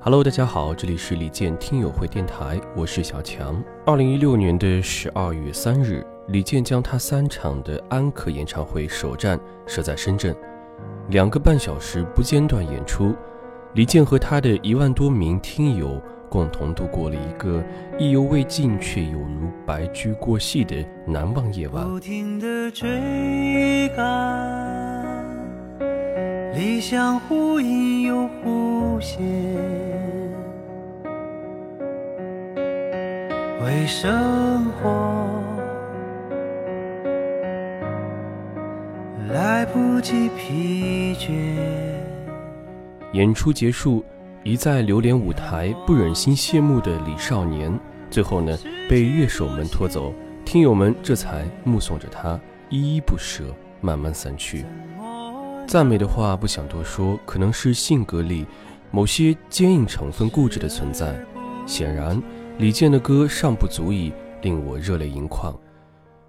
Hello，大家好，这里是李健听友会电台，我是小强。二零一六年的十二月三日，李健将他三场的安可演唱会首站设在深圳，两个半小时不间断演出。李健和他的一万多名听友共同度过了一个意犹未尽却有如白驹过隙的难忘夜晚。不停地追赶，理想忽隐又忽现，为生活来不及疲倦。演出结束，一再流连舞台、不忍心谢幕的李少年，最后呢被乐手们拖走，听友们这才目送着他依依不舍，慢慢散去。赞美的话不想多说，可能是性格里某些坚硬成分固执的存在。显然，李健的歌尚不足以令我热泪盈眶，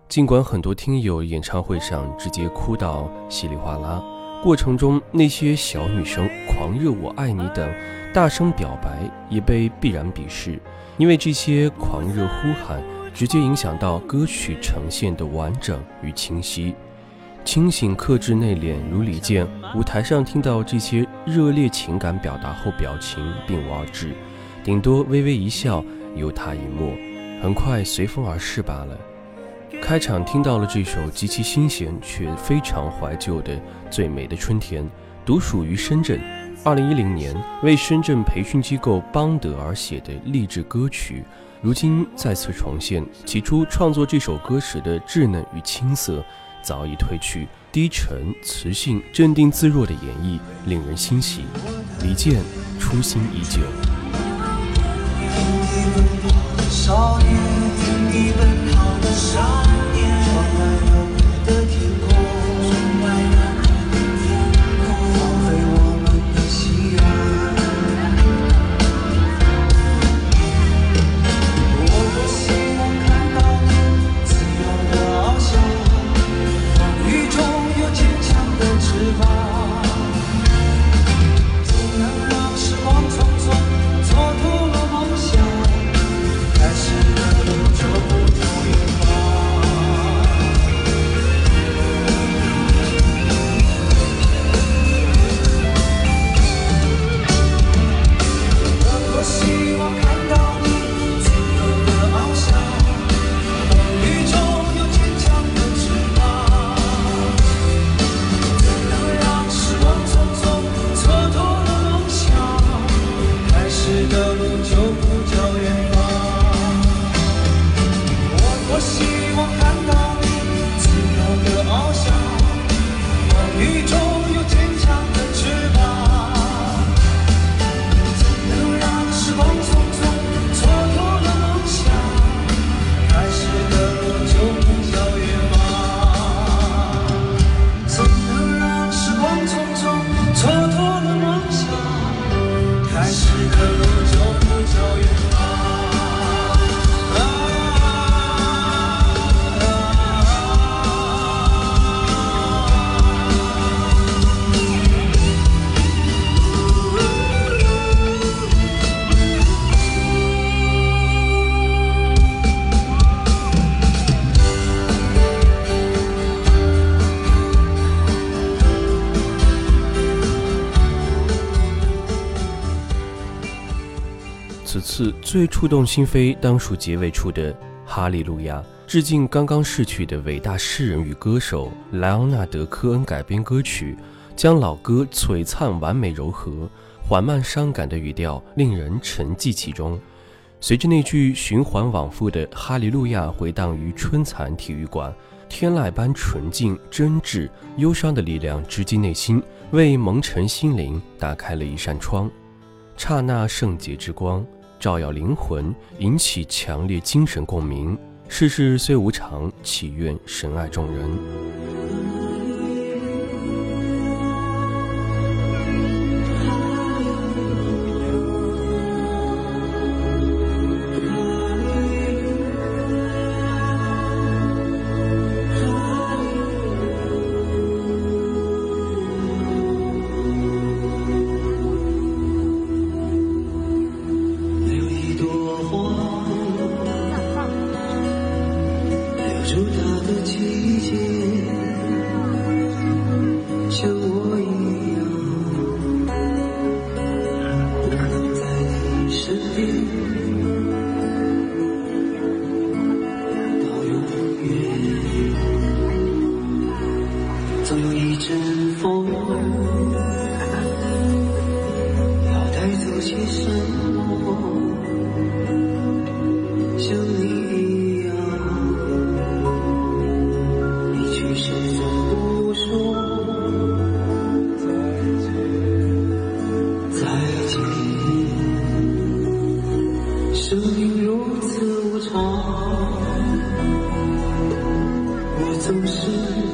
尽管很多听友演唱会上直接哭到稀里哗啦。过程中，那些小女生狂热“我爱你”等大声表白，也被必然鄙视，因为这些狂热呼喊直接影响到歌曲呈现的完整与清晰。清醒、克制、内敛如李健，舞台上听到这些热烈情感表达后，表情并无二致，顶多微微一笑，由他一默，很快随风而逝罢了。开场听到了这首极其新鲜却非常怀旧的《最美的春天》，独属于深圳。二零一零年为深圳培训机构邦德而写的励志歌曲，如今再次重现。起初创作这首歌时的稚嫩与青涩早已褪去，低沉、磁性、镇定自若的演绎令人欣喜。李健初心依旧。少年，奔跑的少最触动心扉，当属结尾处的《哈利路亚》，致敬刚刚逝去的伟大诗人与歌手莱昂纳德·科恩改编歌曲，将老歌璀璨完美柔和，缓慢伤感的语调令人沉寂其中。随着那句循环往复的“哈利路亚”回荡于春蚕体育馆，天籁般纯净、真挚、忧伤的力量直击内心，为蒙尘心灵打开了一扇窗，刹那圣洁之光。照耀灵魂，引起强烈精神共鸣。世事虽无常，祈愿神爱众人。总是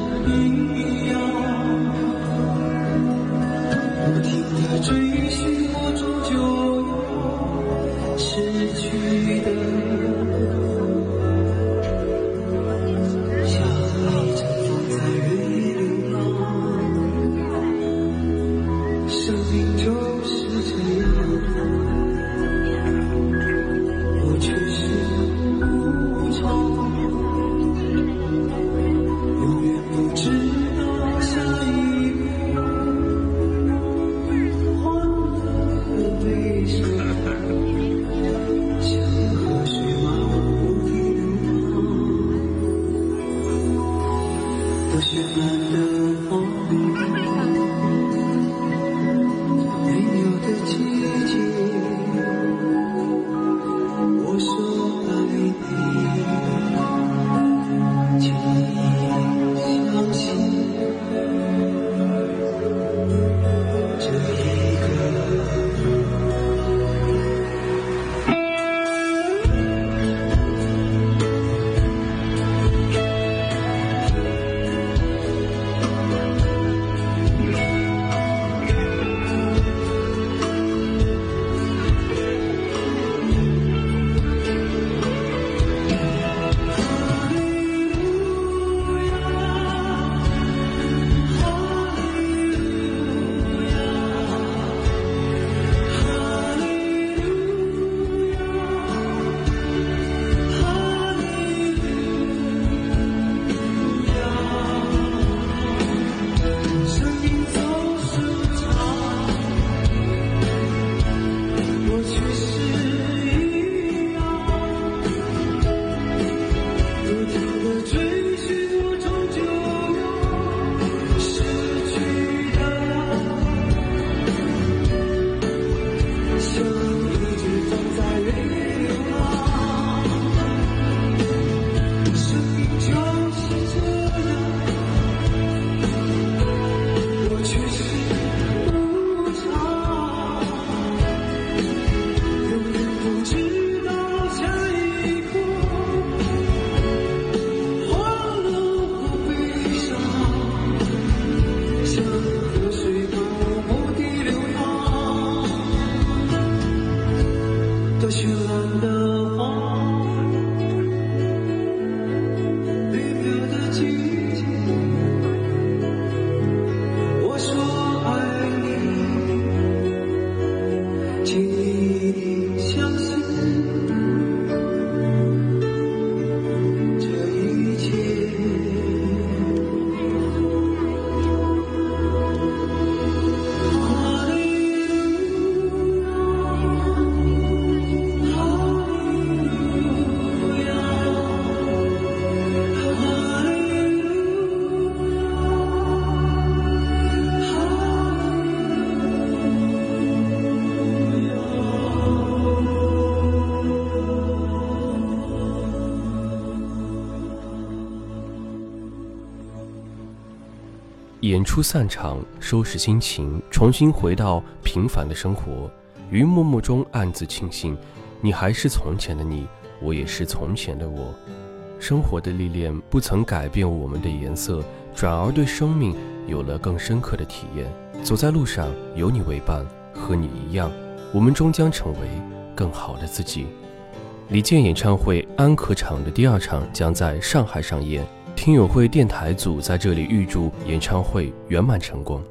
演出散场，收拾心情，重新回到平凡的生活。于默默中暗自庆幸，你还是从前的你，我也是从前的我。生活的历练不曾改变我们的颜色，转而对生命有了更深刻的体验。走在路上，有你为伴，和你一样，我们终将成为更好的自己。李健演唱会安可场的第二场将在上海上演。听友会电台组在这里预祝演唱会圆满成功。